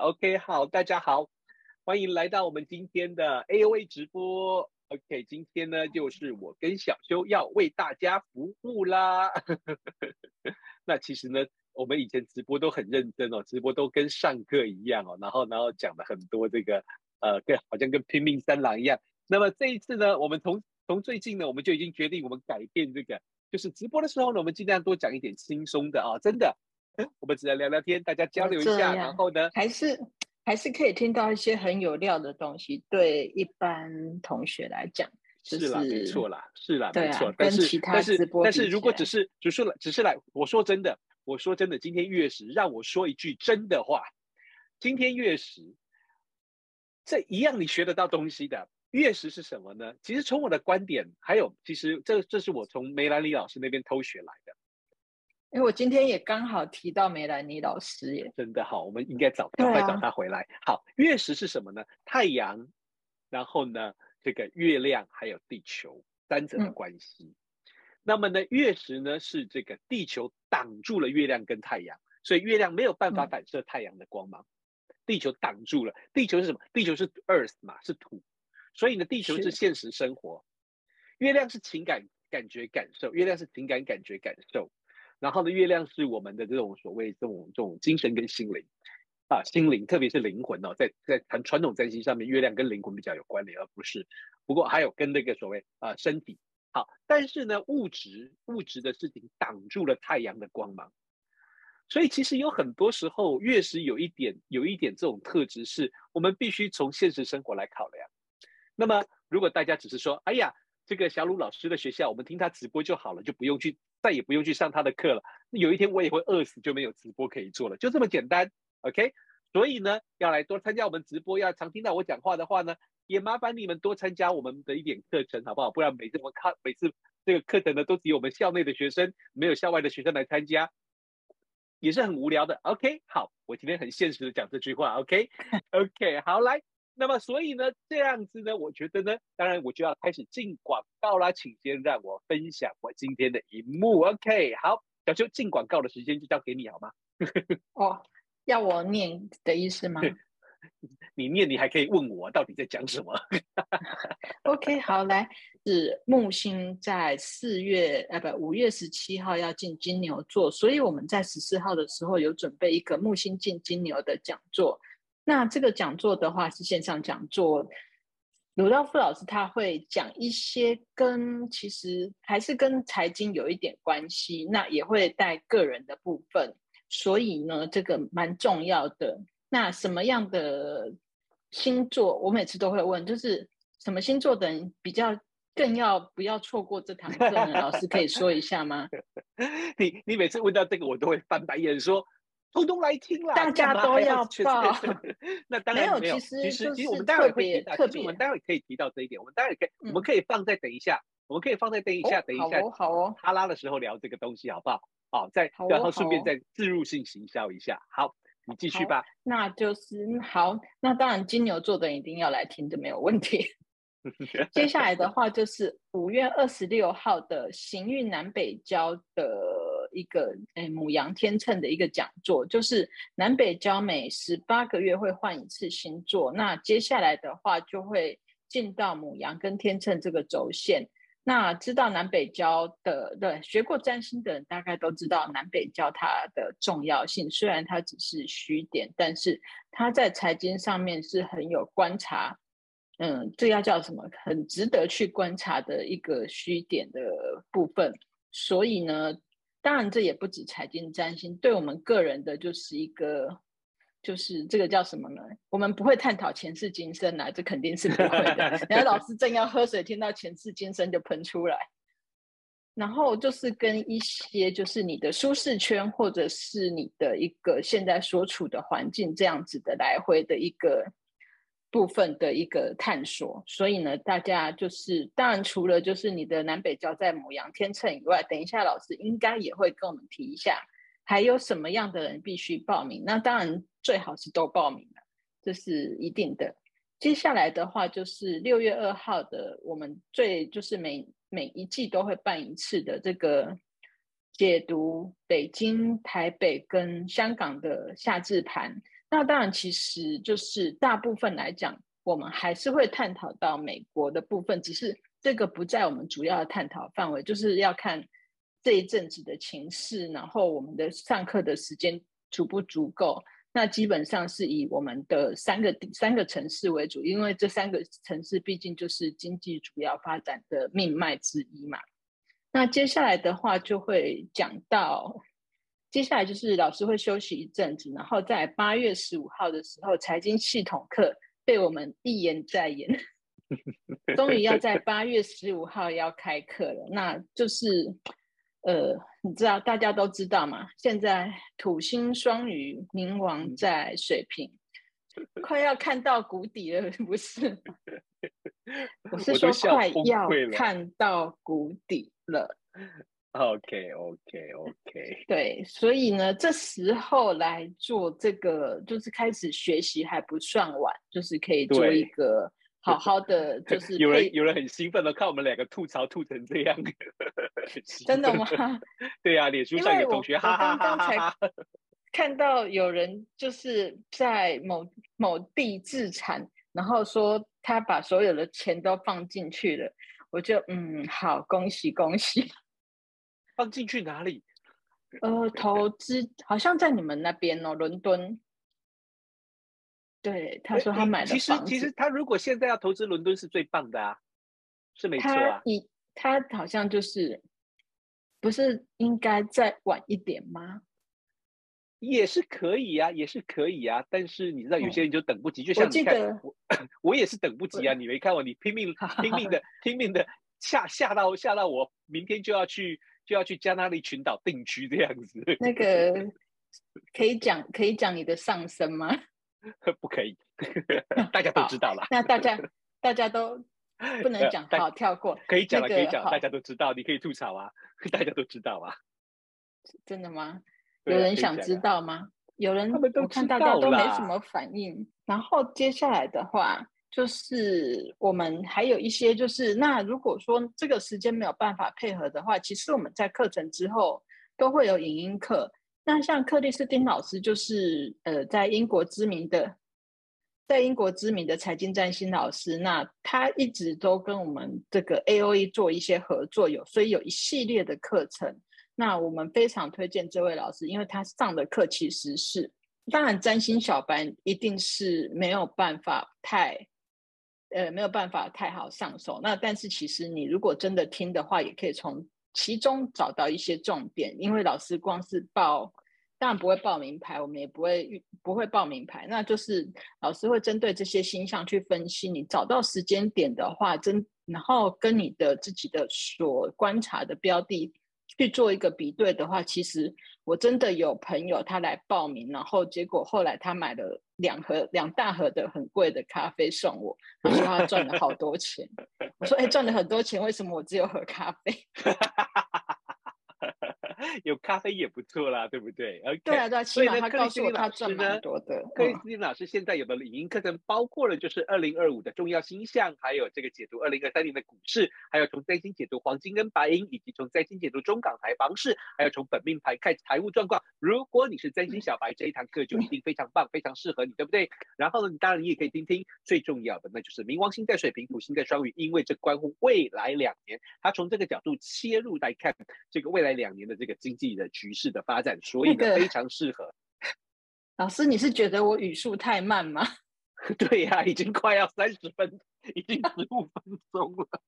OK，好，大家好，欢迎来到我们今天的 AOA 直播。OK，今天呢就是我跟小修要为大家服务啦。那其实呢，我们以前直播都很认真哦，直播都跟上课一样哦，然后然后讲了很多这个呃，跟好像跟拼命三郎一样。那么这一次呢，我们从从最近呢，我们就已经决定我们改变这个，就是直播的时候呢，我们尽量多讲一点轻松的啊、真的。我们只能聊聊天，大家交流一下，然后呢，还是还是可以听到一些很有料的东西。对一般同学来讲，就是啦，没错啦，是啦，啊，没错。跟其他直播但是，但是如果只是只是来只是来，我说真的，我说真的，今天月食让我说一句真的话。今天月食，这一样你学得到东西的。月食是什么呢？其实从我的观点，还有其实这这是我从梅兰妮老师那边偷学来的。因为我今天也刚好提到梅兰妮老师耶，真的好，我们应该找赶快找他回来。啊、好，月食是什么呢？太阳，然后呢，这个月亮还有地球三者的关系。嗯、那么呢，月食呢是这个地球挡住了月亮跟太阳，所以月亮没有办法反射太阳的光芒，嗯、地球挡住了。地球是什么？地球是 Earth 嘛，是土，所以呢，地球是现实生活，月亮是情感感觉感受，月亮是情感感觉感受。然后呢，月亮是我们的这种所谓这种这种精神跟心灵啊，心灵特别是灵魂哦，在在传传统占星上面，月亮跟灵魂比较有关联，而不是不过还有跟那个所谓啊身体好，但是呢，物质物质的事情挡住了太阳的光芒，所以其实有很多时候月食有一点有一点这种特质，是我们必须从现实生活来考量。那么如果大家只是说，哎呀。这个小鲁老师的学校，我们听他直播就好了，就不用去，再也不用去上他的课了。有一天我也会饿死，就没有直播可以做了，就这么简单。OK，所以呢，要来多参加我们直播，要常听到我讲话的话呢，也麻烦你们多参加我们的一点课程，好不好？不然每次我看，每次这个课程呢，都只有我们校内的学生，没有校外的学生来参加，也是很无聊的。OK，好，我今天很现实的讲这句话。OK，OK，好，来。那么，所以呢，这样子呢，我觉得呢，当然我就要开始进广告啦，请先让我分享我今天的一幕。OK，好，小秋进广告的时间就交给你好吗？哦，要我念的意思吗？你念，你还可以问我到底在讲什么。OK，好，来，是木星在四月，呃，不，五月十七号要进金牛座，所以我们在十四号的时候有准备一个木星进金牛的讲座。那这个讲座的话是线上讲座，鲁道夫老师他会讲一些跟其实还是跟财经有一点关系，那也会带个人的部分，所以呢，这个蛮重要的。那什么样的星座，我每次都会问，就是什么星座的人比较更要不要错过这堂课呢？老师可以说一下吗？你你每次问到这个，我都会翻白眼说。通通来听啦，大家都要报。那当然没有，其实其实其实我们待会会提到，其实我们待会可以提到这一点。我们待会可以，我们可以放在等一下，我们可以放在等一下，等一下，好哦，哈拉的时候聊这个东西，好不好？好，再然后顺便再自入性行销一下。好，你继续吧。那就是好，那当然金牛座的人一定要来听，就没有问题。接下来的话就是五月二十六号的行运南北交的。一个诶，母羊天秤的一个讲座，就是南北交每十八个月会换一次星座，那接下来的话就会进到母羊跟天秤这个轴线。那知道南北交的，对，学过占星的人大概都知道南北交它的重要性，虽然它只是虚点，但是它在财经上面是很有观察，嗯，这要叫什么？很值得去观察的一个虚点的部分。所以呢。当然，这也不止财经占星，对我们个人的就是一个，就是这个叫什么呢？我们不会探讨前世今生啊，这肯定是不会的。然后老师正要喝水，听到前世今生就喷出来。然后就是跟一些就是你的舒适圈，或者是你的一个现在所处的环境这样子的来回的一个。部分的一个探索，所以呢，大家就是当然除了就是你的南北交在牡羊天秤以外，等一下老师应该也会跟我们提一下，还有什么样的人必须报名？那当然最好是都报名了，这是一定的。接下来的话就是六月二号的，我们最就是每每一季都会办一次的这个解读北京、台北跟香港的夏至盘。那当然，其实就是大部分来讲，我们还是会探讨到美国的部分，只是这个不在我们主要的探讨范围，就是要看这一阵子的情势，然后我们的上课的时间足不足够。那基本上是以我们的三个三个城市为主，因为这三个城市毕竟就是经济主要发展的命脉之一嘛。那接下来的话就会讲到，接下来就是老师会休息一阵子，然后在八月十五号的时候，财经系统课被我们一言再延，终于要在八月十五号要开课了，那就是。呃，你知道大家都知道嘛？现在土星双鱼冥王在水瓶，快要看到谷底了，不是？我是说快要看到谷底了。OK，OK，OK。对，所以呢，这时候来做这个，就是开始学习还不算晚，就是可以做一个。好好的，就是有人有人很兴奋的看我们两个吐槽吐成这样，真的吗？对呀、啊，脸书上有同学哈哈哈哈哈哈，看到有人就是在某某地自产，然后说他把所有的钱都放进去了，我就嗯，好，恭喜恭喜。放进去哪里？呃，投资好像在你们那边哦，伦敦。对，他说他买了。其实其实他如果现在要投资伦敦是最棒的啊，是没错啊。他他好像就是不是应该再晚一点吗？也是可以啊，也是可以啊。但是你知道有些人就等不及，嗯、就像你看我，我，我也是等不及啊。你没看我，你拼命 拼命的拼命的吓吓到吓到我，明天就要去就要去加那利群岛定居这样子。那个可以讲可以讲你的上升吗？不可以，大家都知道了。那大家大家都不能讲，好跳过。可以讲了，可以讲，大家都知道。你可以吐槽啊，大家都知道啊。真的吗？有人想知道吗？有人，我看大家都没什么反应。然后接下来的话，就是我们还有一些，就是那如果说这个时间没有办法配合的话，其实我们在课程之后都会有影音课。那像克里斯汀老师，就是呃，在英国知名的，在英国知名的财经占星老师，那他一直都跟我们这个 AOE 做一些合作，有所以有一系列的课程。那我们非常推荐这位老师，因为他上的课其实是，当然占星小白一定是没有办法太，呃，没有办法太好上手。那但是其实你如果真的听的话，也可以从。其中找到一些重点，因为老师光是报，当然不会报名牌，我们也不会不会报名牌，那就是老师会针对这些星象去分析。你找到时间点的话，真然后跟你的自己的所观察的标的去做一个比对的话，其实我真的有朋友他来报名，然后结果后来他买了两盒两大盒的很贵的咖啡送我，他说他赚了好多钱。我说：“哎，赚了很多钱，为什么我只有喝咖啡？” 有咖啡也不错啦，对不对？Okay, 对啊，对啊，起码他告诉我他赚蛮多的。克里斯汀老师现在有的影音课程包括了就是二零二五的重要星象，还有这个解读二零二三年的股市，还有从占星解读黄金跟白银，以及从占星解读中港台房市，还有从本命盘看财务状况。如果你是占星小白，这一堂课就一定非常棒，非常适合你，对不对？然后呢，你当然你也可以听听最重要的，那就是冥王星在水瓶，土星在双鱼，因为这关乎未来两年，他从这个角度切入来看这个未来两年的这个。经济的局势的发展，所以呢、那个、非常适合。老师，你是觉得我语速太慢吗？对呀、啊，已经快要三十分，已经十五分钟了。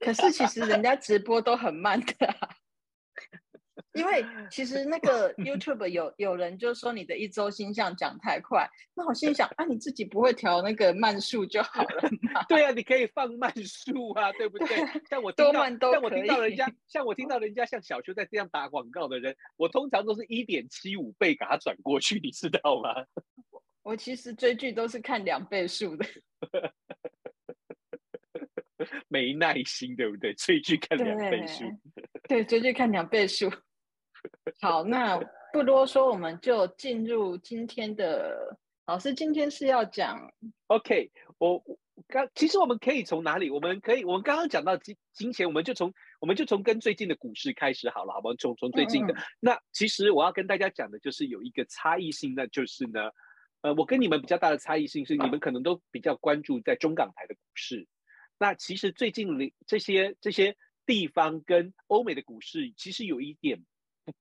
可是其实人家直播都很慢的、啊。因为其实那个 YouTube 有有人就说你的一周星象讲太快，那我心里想 啊，你自己不会调那个慢速就好了嘛？对啊，你可以放慢速啊，对不对？像我听到，像我听到人家，像我听到人家像小邱在这样打广告的人，我通常都是一点七五倍给他转过去，你知道吗？我其实追剧都是看两倍速的，没耐心，对不对？追剧看两倍速，对，追剧看两倍速。好，那不多说，我们就进入今天的。老师今天是要讲，OK，我刚其实我们可以从哪里？我们可以，我们刚刚讲到金金钱，我们就从我们就从跟最近的股市开始好了，好不好？从从最近的。嗯嗯那其实我要跟大家讲的就是有一个差异性，那就是呢，呃，我跟你们比较大的差异性是，你们可能都比较关注在中港台的股市。那其实最近里这些这些地方跟欧美的股市其实有一点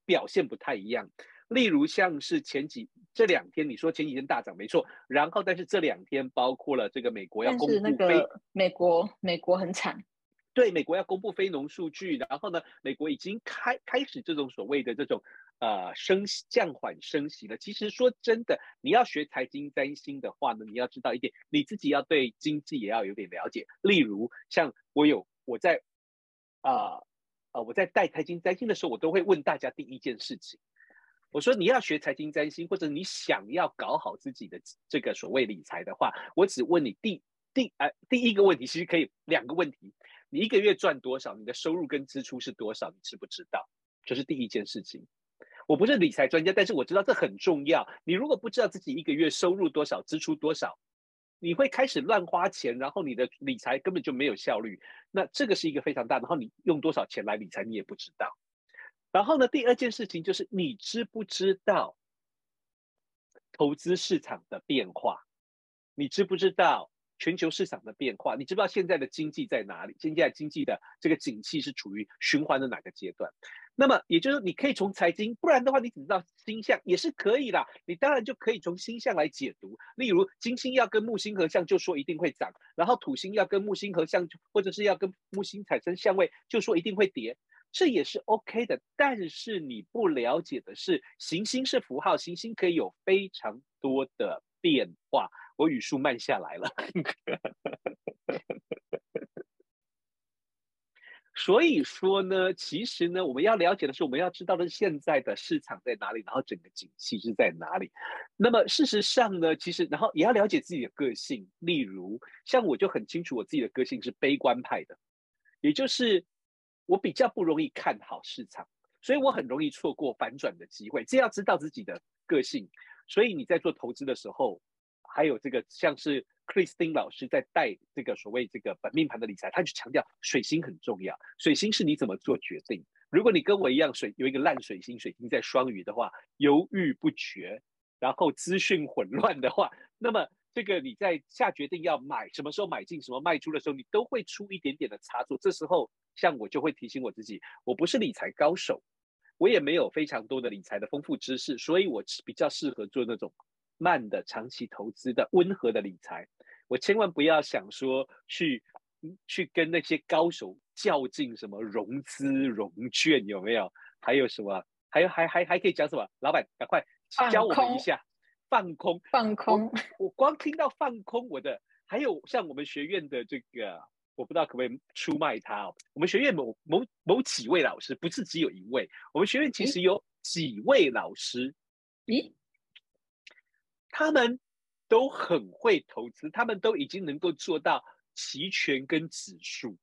表现不太一样。例如像是前几这两天，你说前几天大涨没错，然后但是这两天包括了这个美国要公布那个美国美国很惨，对，美国要公布非农数据，然后呢，美国已经开开始这种所谓的这种呃升降缓升息了。其实说真的，你要学财经占星的话呢，你要知道一点，你自己要对经济也要有点了解。例如像我有我在啊啊、我在带财经占星的时候，我都会问大家第一件事情。我说你要学财经占星，或者你想要搞好自己的这个所谓理财的话，我只问你第第呃第一个问题，其实可以两个问题：你一个月赚多少？你的收入跟支出是多少？你知不知道？这是第一件事情。我不是理财专家，但是我知道这很重要。你如果不知道自己一个月收入多少，支出多少，你会开始乱花钱，然后你的理财根本就没有效率。那这个是一个非常大，然后你用多少钱来理财，你也不知道。然后呢，第二件事情就是你知不知道投资市场的变化？你知不知道全球市场的变化？你知不知道现在的经济在哪里？现在经济的这个景气是处于循环的哪个阶段？那么也就是，你可以从财经，不然的话，你只知道星象也是可以啦。你当然就可以从星象来解读。例如，金星要跟木星合相，就说一定会涨；然后土星要跟木星合相，或者是要跟木星产生相位，就说一定会跌。这也是 OK 的，但是你不了解的是，行星是符号，行星可以有非常多的变化。我语速慢下来了，所以说呢，其实呢，我们要了解的是，我们要知道的是现在的市场在哪里，然后整个景气是在哪里。那么事实上呢，其实然后也要了解自己的个性，例如像我就很清楚，我自己的个性是悲观派的，也就是。我比较不容易看好市场，所以我很容易错过反转的机会。这要知道自己的个性，所以你在做投资的时候，还有这个像是 Christine 老师在带这个所谓这个本命盘的理财，他就强调水星很重要。水星是你怎么做决定。如果你跟我一样水有一个烂水星，水星在双鱼的话，犹豫不决，然后资讯混乱的话，那么这个你在下决定要买什么时候买进，什么卖出的时候，你都会出一点点的差错。这时候。像我就会提醒我自己，我不是理财高手，我也没有非常多的理财的丰富知识，所以我比较适合做那种慢的长期投资的温和的理财。我千万不要想说去去跟那些高手较劲，什么融资融券有没有？还有什么？还有还还还可以讲什么？老板赶快教我们一下，放空放空。我，我光听到放空，我的还有像我们学院的这个。我不知道可不可以出卖他哦。我们学院某某某几位老师，不是只有一位，我们学院其实有几位老师，咦，他们都很会投资，他们都已经能够做到期权跟指数，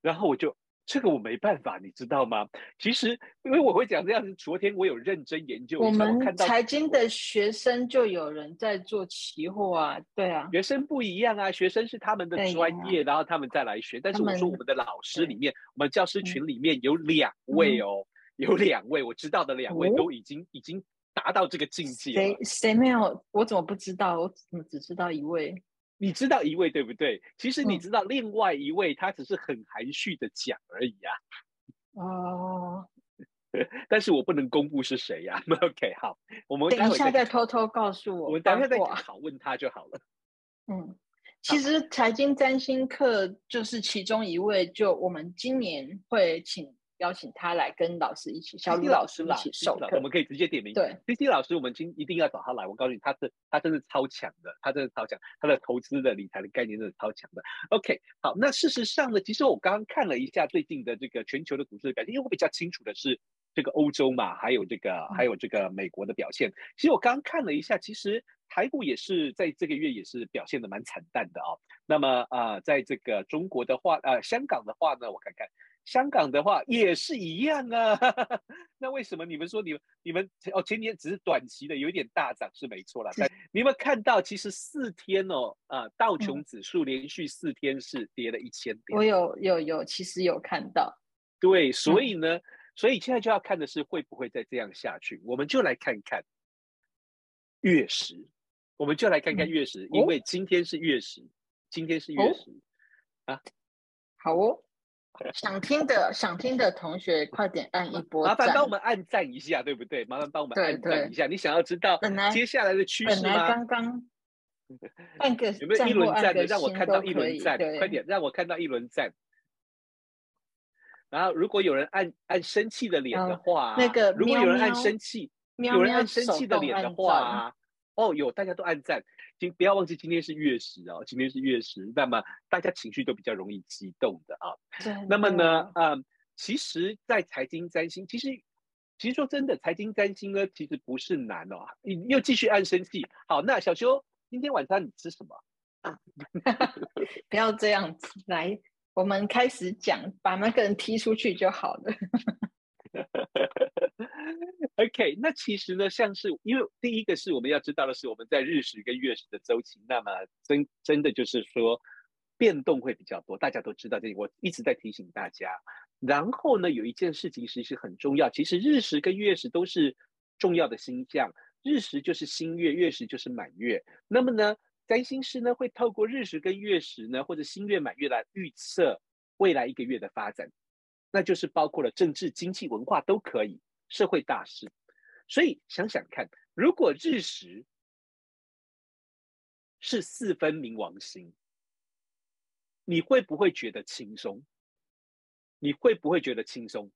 然后我就。这个我没办法，你知道吗？其实，因为我会讲这样子。昨天我有认真研究，我们财经的学生就有人在做期货啊，对啊。学生不一样啊，学生是他们的专业，啊、然后他们再来学。但是我说我们的老师里面，我们教师群里面有两位哦，嗯、有两位我知道的两位都已经、哦、已经达到这个境界了。谁谁没有？我怎么不知道？我怎么只知道一位？你知道一位对不对？其实你知道另外一位，他只是很含蓄的讲而已啊。哦，但是我不能公布是谁呀、啊。OK，好，我们等一下再偷偷告诉我。我们等一下再拷问他就好了。嗯，其实财经占星课就是其中一位，就我们今年会请。邀请他来跟老师一起，小李老师一起授课，我们可以直接点名。对，CC 老师，我们今一定要找他来。我告诉你，他是他真的超强的，他真的超强，他的投资的理财的概念真的超强的。OK，好，那事实上呢，其实我刚刚看了一下最近的这个全球的股市的表现，因为我比较清楚的是这个欧洲嘛，还有这个、嗯、还有这个美国的表现。其实我刚刚看了一下，其实台股也是在这个月也是表现的蛮惨淡的啊、哦。那么啊、呃，在这个中国的话，呃，香港的话呢，我看看。香港的话也是一样啊。那为什么你们说你们你们哦前年只是短期的有一点大涨是没错啦。但你有没有看到其实四天哦啊、呃、道琼指数连续四天是跌了一千点。我有有有，其实有看到。对，所以呢，嗯、所以现在就要看的是会不会再这样下去。我们就来看看月食，我们就来看看月食，嗯、因为今天是月食，今天是月食、哦、啊。好哦，想听的想听的同学快点按一波，麻烦帮我们按赞一下，对不对？麻烦帮我们按赞一下。你想要知道接下来的趋势吗？刚刚 按个有没有一轮赞的？让我看到一轮赞，快点让我看到一轮赞。然后，如果有人按按生气的脸的话，那个如果有人按生气，有人按生气的脸的话，哦，有大家都按赞。今不要忘记今天是月食哦，今天是月食，那么大家情绪都比较容易激动的啊。那么呢，嗯，其实，在财经占星，其实其实说真的，财经占星呢，其实不是难哦。你又继续按生气，好，那小修，今天晚上你吃什么？不要这样子来。我们开始讲，把那个人踢出去就好了。OK，那其实呢，像是因为第一个是我们要知道的是，我们在日食跟月食的周期，那么真真的就是说变动会比较多。大家都知道这里，我一直在提醒大家。然后呢，有一件事情其实很重要，其实日食跟月食都是重要的星象，日食就是新月，月食就是满月。那么呢，占星师呢会透过日食跟月食呢，或者新月满月来预测未来一个月的发展，那就是包括了政治、经济、文化都可以，社会大事。所以想想看，如果日食是四分冥王星，你会不会觉得轻松？你会不会觉得轻松？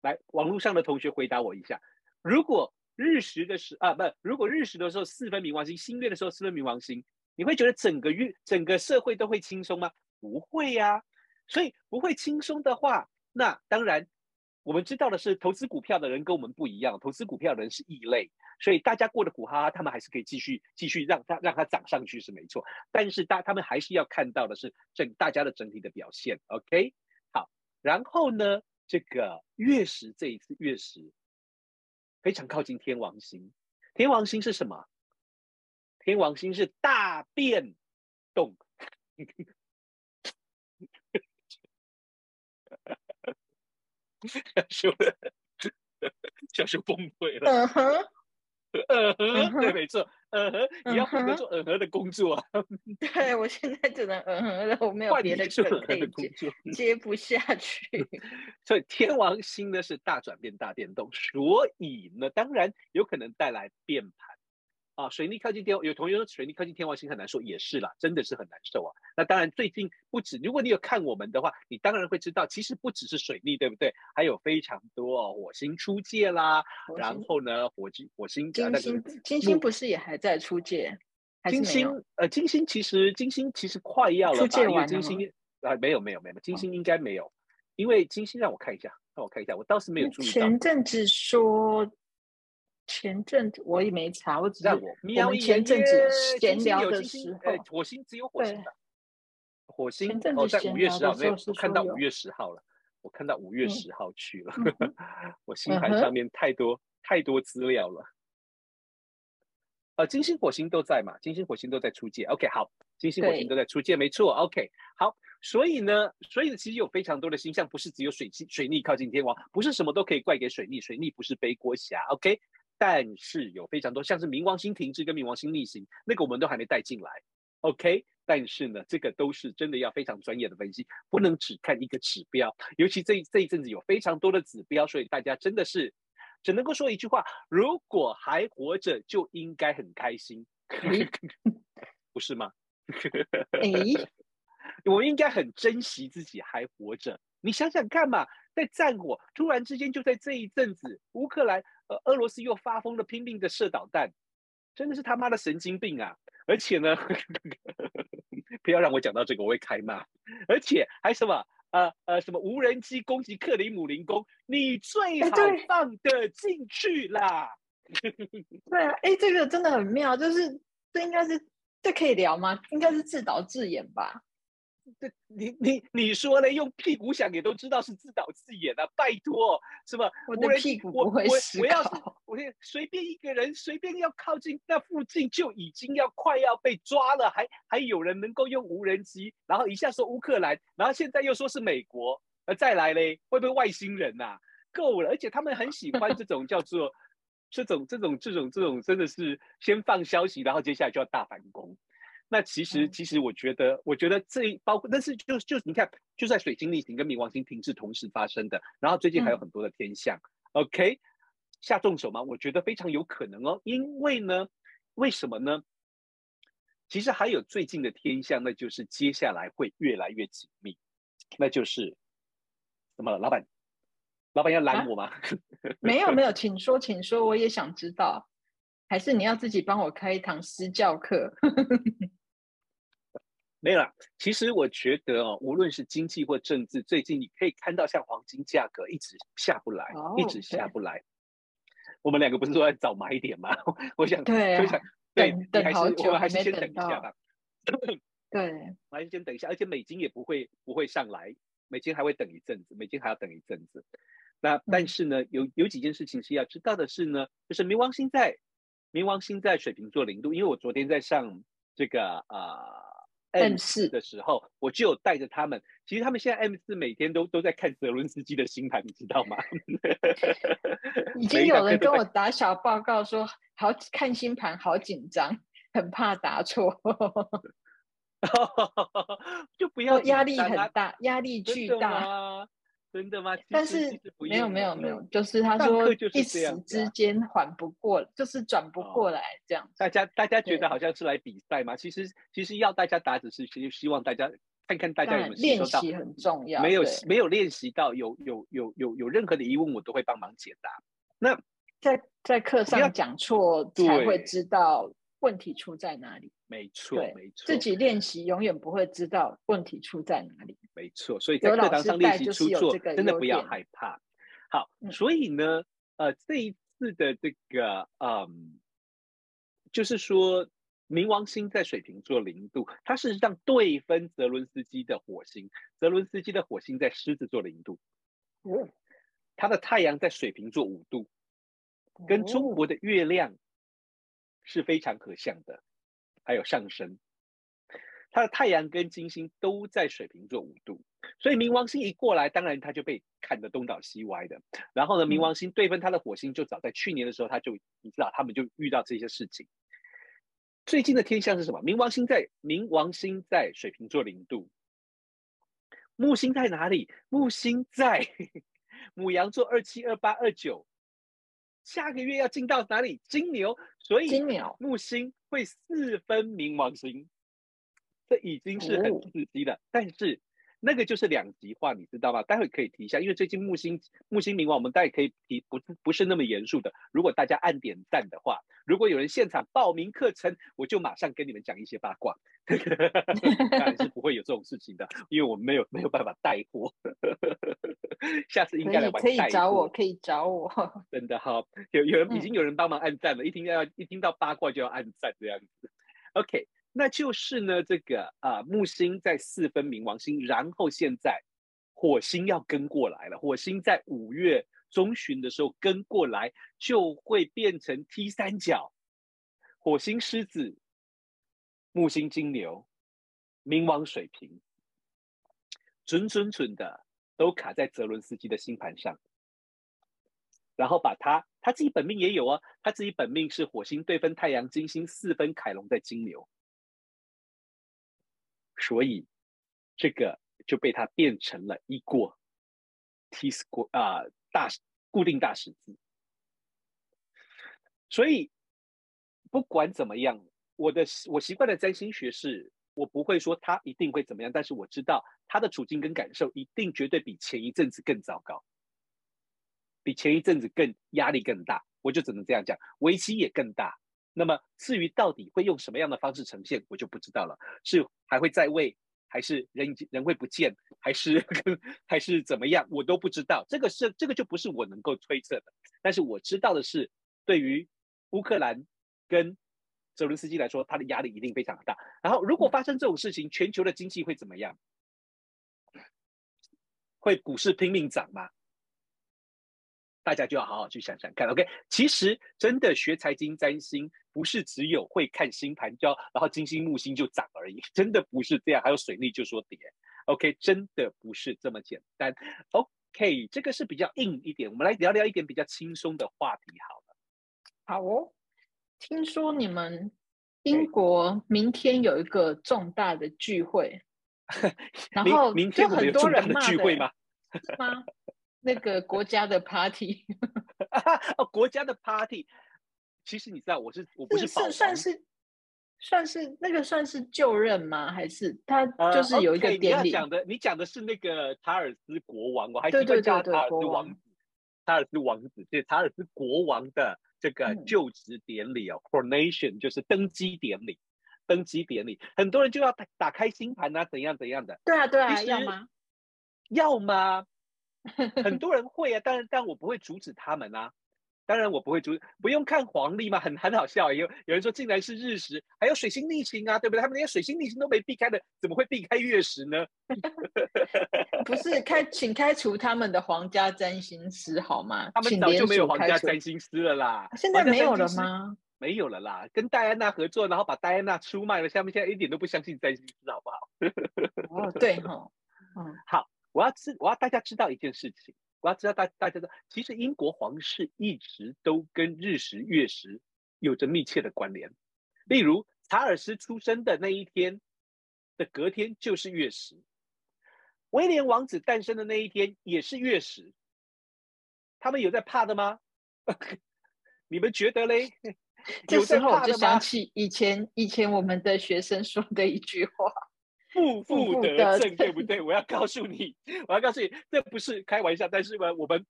来，网络上的同学回答我一下，如果。日食的时啊，不，如果日食的时候四分冥王星，新月的时候四分冥王星，你会觉得整个月、整个社会都会轻松吗？不会呀、所以不会轻松的话，那当然我们知道的是，投资股票的人跟我们不一样，投资股票的人是异类，所以大家过得苦哈哈，他们还是可以继续继续让它让它涨上去是没错。但是大他们还是要看到的是整大家的整体的表现。OK，好，然后呢，这个月食这一次月食。非常靠近天王星，天王星是什么？天王星是大变动，小修，小修崩溃了。嗯哼嗯哼，对，没错，嗯哼，你要负责做嗯哼的工作啊。对，我现在只能嗯哼了，我没有别的事可以接，接不下去。所以天王星呢是大转变、大变动，所以呢，当然有可能带来变盘。啊，水逆靠近天，有同学说水逆靠近天王星很难受，也是啦，真的是很难受啊。那当然，最近不止，如果你有看我们的话，你当然会知道，其实不只是水逆，对不对？还有非常多哦，火星出界啦，然后呢，火星火星金星金星不是也还在出界？金星呃，金星其实金星其实快要了吧？出界完金星啊，没有没有没有，金星应该没有，哦、因为金星让我看一下，让我看一下，我倒是没有注意到。前阵子说。前阵子我也没查，我只是我们前阵子闲聊的时候，火星只有火星的，火星哦，在五月十号没有看到五月十号了，我看到五月十号去了，我星盘上面太多太多资料了。呃，金星、火星都在嘛？金星、火星都在出界。OK，好，金星、火星都在出界，没错。OK，好，所以呢，所以其实有非常多的星象，不是只有水星水逆靠近天王，不是什么都可以怪给水逆，水逆不是背锅侠。OK。但是有非常多，像是冥王星停滞跟冥王星逆行，那个我们都还没带进来，OK？但是呢，这个都是真的要非常专业的分析，不能只看一个指标。尤其这这一阵子有非常多的指标，所以大家真的是只能够说一句话：如果还活着，就应该很开心，欸、不是吗？欸、我们应该很珍惜自己还活着。你想想看嘛，在战火突然之间就在这一阵子，乌克兰。俄罗斯又发疯的，拼命的射导弹，真的是他妈的神经病啊！而且呢，不要让我讲到这个，我会开骂。而且还什么呃呃什么无人机攻击克里姆林宫，你最好放得进去啦。对啊，哎，这个真的很妙，就是这应该是这可以聊吗？应该是自导自演吧？这你你你说呢？用屁股想也都知道是自导自演的，拜托，是吧？我的屁股不会思考。我我要是我随便一个人，随便要靠近那附近，就已经要快要被抓了，还还有人能够用无人机，然后一下说乌克兰，然后现在又说是美国，呃，再来嘞，会不会外星人呐、啊？够了，而且他们很喜欢这种叫做这种这种这种这种，真的是先放消息，然后接下来就要大反攻。那其实，其实我觉得，我觉得这包括，但是就就你看，就在水星逆行跟冥王星停滞同时发生的，然后最近还有很多的天象、嗯、，OK，下重手吗？我觉得非常有可能哦，因为呢，为什么呢？其实还有最近的天象，那就是接下来会越来越紧密，那就是怎么了，老板？老板要拦我吗？啊、没有没有，请说请说，我也想知道，还是你要自己帮我开一堂私教课？没有啦，其实我觉得哦，无论是经济或政治，最近你可以看到，像黄金价格一直下不来，oh, 一直下不来。对我们两个不是说要找买点吗？我想，对、啊，对，等等好久，我们还是先等一下吧。对，还是先等一下，而且美金也不会不会上来，美金还会等一阵子，美金还要等一阵子。那但是呢，嗯、有有几件事情是要知道的是呢，就是冥王星在冥王星在水瓶座零度，因为我昨天在上这个啊。呃 M 四的时候，我就有带着他们。其实他们现在 M 四每天都都在看泽伦斯基的星盘，你知道吗？已经有人跟我打小报告说，好看星盘好紧张，很怕答错 就不要压力很大，压力巨大。真的吗？但是没有没有没有，就是他说一时之间缓不过，就是转不过来这样。大家大家觉得好像是来比赛吗？其实其实要大家打，只是其实希望大家看看大家有没有练习很重要。没有没有练习到，有有有有有任何的疑问，我都会帮忙解答。那在在课上讲错才会知道问题出在哪里。没错没错，自己练习永远不会知道问题出在哪里。没错，所以在课堂上练习出错，真的不要害怕。好，嗯、所以呢，呃，这一次的这个，嗯，就是说，冥王星在水瓶座零度，它事实上对分泽伦斯基的火星，泽伦斯基的火星在狮子座零度，哦，他的太阳在水瓶座五度，跟中国的月亮是非常可像的，还有上升。他的太阳跟金星都在水瓶座五度，所以冥王星一过来，当然他就被看得东倒西歪的。然后呢，冥王星对分他的火星，就早在去年的时候，他就你知道，他们就遇到这些事情。最近的天象是什么？冥王星在冥王星在水瓶座零度，木星在哪里？木星在母羊座二七二八二九，下个月要进到哪里？金牛，所以金牛木星会四分冥王星。这已经是很刺激了，哦、但是那个就是两极化，你知道吗？待会可以提一下，因为最近木星木星冥王，我们待会可以提，不不是那么严肃的。如果大家按点赞的话，如果有人现场报名课程，我就马上跟你们讲一些八卦。当然是不会有这种事情的，因为我们没有没有办法带货。下次应该来。可以找我，可以找我。真的好，有有人已经有人帮忙按赞了，嗯、一听要一听到八卦就要按赞这样子。OK。那就是呢，这个啊、木星在四分冥王星，然后现在火星要跟过来了。火星在五月中旬的时候跟过来，就会变成 T 三角：火星狮子、木星金牛、冥王水瓶，准准准的都卡在泽伦斯基的星盘上。然后把他他自己本命也有啊，他自己本命是火星对分太阳、金星四分凯龙在金牛。所以，这个就被它变成了一个 T square 啊，大固定大十字。所以不管怎么样，我的我习惯的占星学是，我不会说他一定会怎么样，但是我知道他的处境跟感受一定绝对比前一阵子更糟糕，比前一阵子更压力更大，我就只能这样讲，危机也更大。那么至于到底会用什么样的方式呈现，我就不知道了。是还会在位，还是人人会不见，还是还是怎么样，我都不知道。这个是这个就不是我能够推测的。但是我知道的是，对于乌克兰跟泽伦斯基来说，他的压力一定非常大。然后如果发生这种事情，全球的经济会怎么样？会股市拼命涨吗？大家就要好好去想想看。OK，其实真的学财经占星，不是只有会看星盘，就然后金星木星就涨而已，真的不是这样。还有水逆就说跌，OK，真的不是这么简单。OK，这个是比较硬一点，我们来聊聊一点比较轻松的话题好了。好哦，听说你们英国明天有一个重大的聚会，然后明天有很多人的聚会吗？吗？那个国家的 party，哦，国家的 party，其实你知道我是我不是是，算是算是那个算是就任吗？还是他就是有一个典礼？呃 okay, 你讲的你讲的是那个查尔斯国王，我还记得叫查尔斯王子，查尔斯王子，对，查尔斯国王的这个就职典礼哦、嗯、，coronation 就是登基典礼，登基典礼，很多人就要打打开星盘啊，怎样怎样的？对啊对啊，要吗？要吗？很多人会啊，当然，但我不会阻止他们啊。当然，我不会阻止，不用看黄历嘛，很很好笑。有有人说，竟然是日食，还有水星逆行啊，对不对？他们连水星逆行都没避开的，怎么会避开月食呢？不是开，请开除他们的皇家占星师好吗？他们早就没有皇家占星师了啦。现在没有了吗？没有了啦，跟戴安娜合作，然后把戴安娜出卖了。下面现在一点都不相信占星师，好不好？哦，对哈，嗯，好。我要知，我要大家知道一件事情。我要知道大大家的，其实英国皇室一直都跟日食月食有着密切的关联。例如，查尔斯出生的那一天的隔天就是月食，威廉王子诞生的那一天也是月食。他们有在怕的吗？你们觉得嘞？有时候我就想起以前以前我们的学生说的一句话。负负得正，对不对？我要告诉你，我要告诉你，这不是开玩笑。但是呢，我们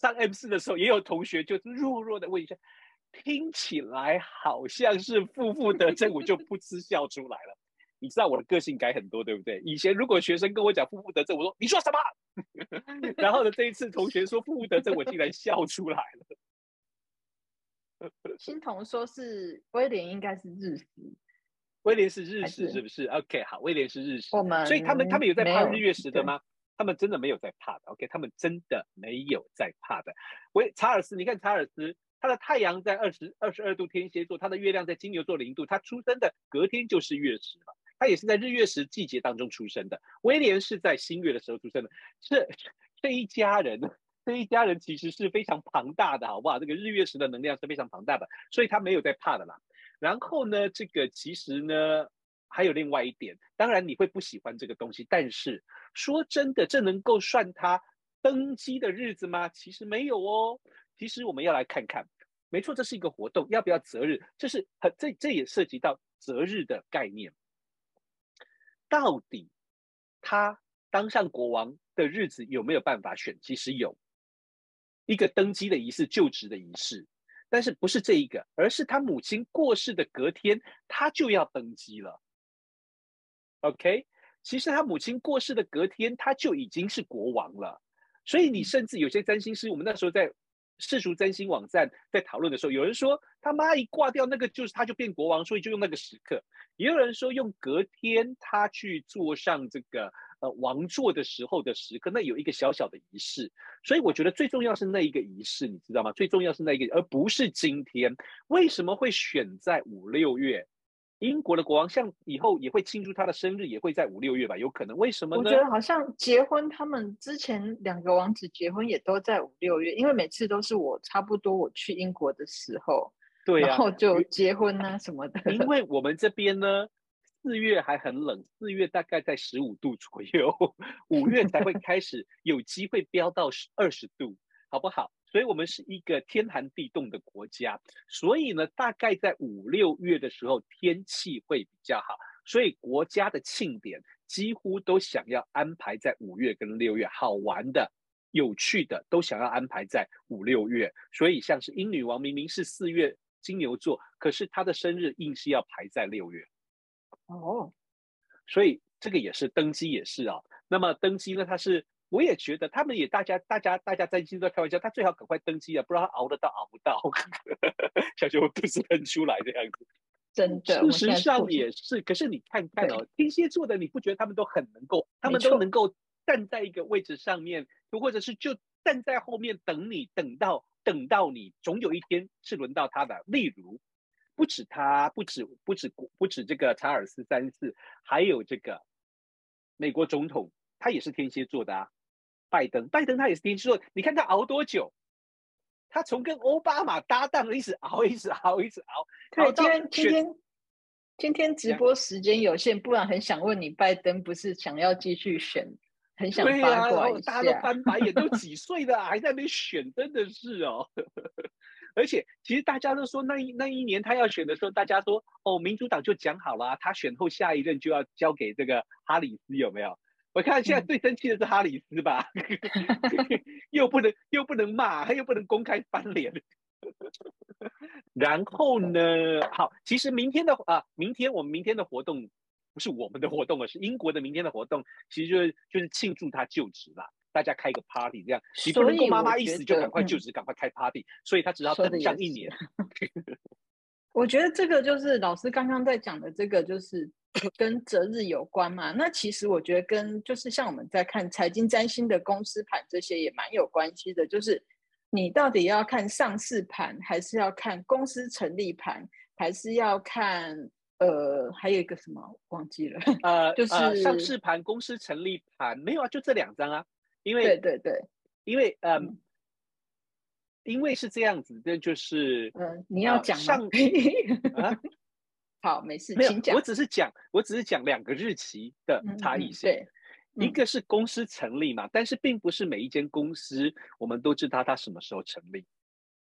上 M 四的时候，也有同学就弱弱的问一下，听起来好像是负负得正，我就噗嗤笑出来了。你知道我的个性改很多，对不对？以前如果学生跟我讲负负得正，我说你说什么？然后呢，这一次同学说负负得正，我竟然笑出来了。欣彤说是威廉，应该是日食。威廉是日食是不是，是？OK，好，威廉是日食，所以他们他们有在怕日月食的吗？他们真的没有在怕的，OK，他们真的没有在怕的。喂，查尔斯，你看查尔斯，他的太阳在二十二十二度天蝎座，他的月亮在金牛座零度，他出生的隔天就是月食了，他也是在日月食季节当中出生的。威廉是在新月的时候出生的，这这一家人，这一家人其实是非常庞大的，好不好？这个日月食的能量是非常庞大的，所以他没有在怕的啦。然后呢，这个其实呢，还有另外一点，当然你会不喜欢这个东西，但是说真的，这能够算他登基的日子吗？其实没有哦。其实我们要来看看，没错，这是一个活动，要不要择日？这是很这这也涉及到择日的概念。到底他当上国王的日子有没有办法选？其实有一个登基的仪式，就职的仪式。但是不是这一个，而是他母亲过世的隔天，他就要登基了。OK，其实他母亲过世的隔天，他就已经是国王了。所以你甚至有些占星师，我们那时候在世俗占星网站在讨论的时候，有人说他妈一挂掉，那个就是他就变国王，所以就用那个时刻。也有人说用隔天他去坐上这个。呃，王座的时候的时刻，那有一个小小的仪式，所以我觉得最重要是那一个仪式，你知道吗？最重要是那一个，而不是今天。为什么会选在五六月？英国的国王像以后也会庆祝他的生日，也会在五六月吧？有可能？为什么呢？我觉得好像结婚，他们之前两个王子结婚也都在五六月，因为每次都是我差不多我去英国的时候，对、啊，然后就结婚啊什么的。因为我们这边呢。四月还很冷，四月大概在十五度左右，五月才会开始有机会飙到二十度，好不好？所以我们是一个天寒地冻的国家，所以呢，大概在五六月的时候天气会比较好，所以国家的庆典几乎都想要安排在五月跟六月，好玩的、有趣的都想要安排在五六月。所以像是英女王明明是四月金牛座，可是她的生日硬是要排在六月。哦，所以这个也是登基也是啊、哦。那么登基呢？他是我也觉得他们也大家大家大家在心都在开玩笑，他最好赶快登基啊，不知道他熬得到熬不到。小熊不是喷出来这样子，真的。事实上也是，可是你看看哦，天蝎座的你不觉得他们都很能够，他们都能够站在一个位置上面，又或者是就站在后面等你，等到等到你，总有一天是轮到他的。例如，不止他，不止不止不止这个查尔斯三世，还有这个美国总统，他也是天蝎座的啊。拜登，拜登他也是天蝎座，你看他熬多久？他从跟奥巴马搭档一直熬，一直熬，一直熬。对，今天今天今天直播时间有限，不然很想问你，拜登不是想要继续选？很想八卦一下。大家都翻白眼，都几岁了，还在那边选，真的是哦。而且，其实大家都说，那一那一年他要选的时候，大家说哦，民主党就讲好了，他选后下一任就要交给这个哈里斯，有没有？我看现在最生气的是哈里斯吧，嗯、又不能又不能骂，他又不能公开翻脸。然后呢，好，其实明天的啊，明天我们明天的活动不是我们的活动，而是英国的明天的活动，其实就是就是庆祝他就职了，大家开个 party 这样。你不能够妈妈一死就赶快就职，赶快开 party，所以他只要等上一年。我觉得这个就是老师刚刚在讲的这个就是。跟择日有关嘛？那其实我觉得跟就是像我们在看财经占星的公司盘这些也蛮有关系的。就是你到底要看上市盘，还是要看公司成立盘，还是要看呃还有一个什么忘记了？呃，就是、呃、上市盘、公司成立盘没有啊？就这两张啊？因为对对对，因为呃、嗯，因为是这样子，这就是嗯、呃，你要讲上 啊。好，没事，没讲。我只是讲，我只是讲两个日期的差异性。嗯嗯对，一个是公司成立嘛，嗯，但是并不是每一间公司我们都知道它什么时候成立。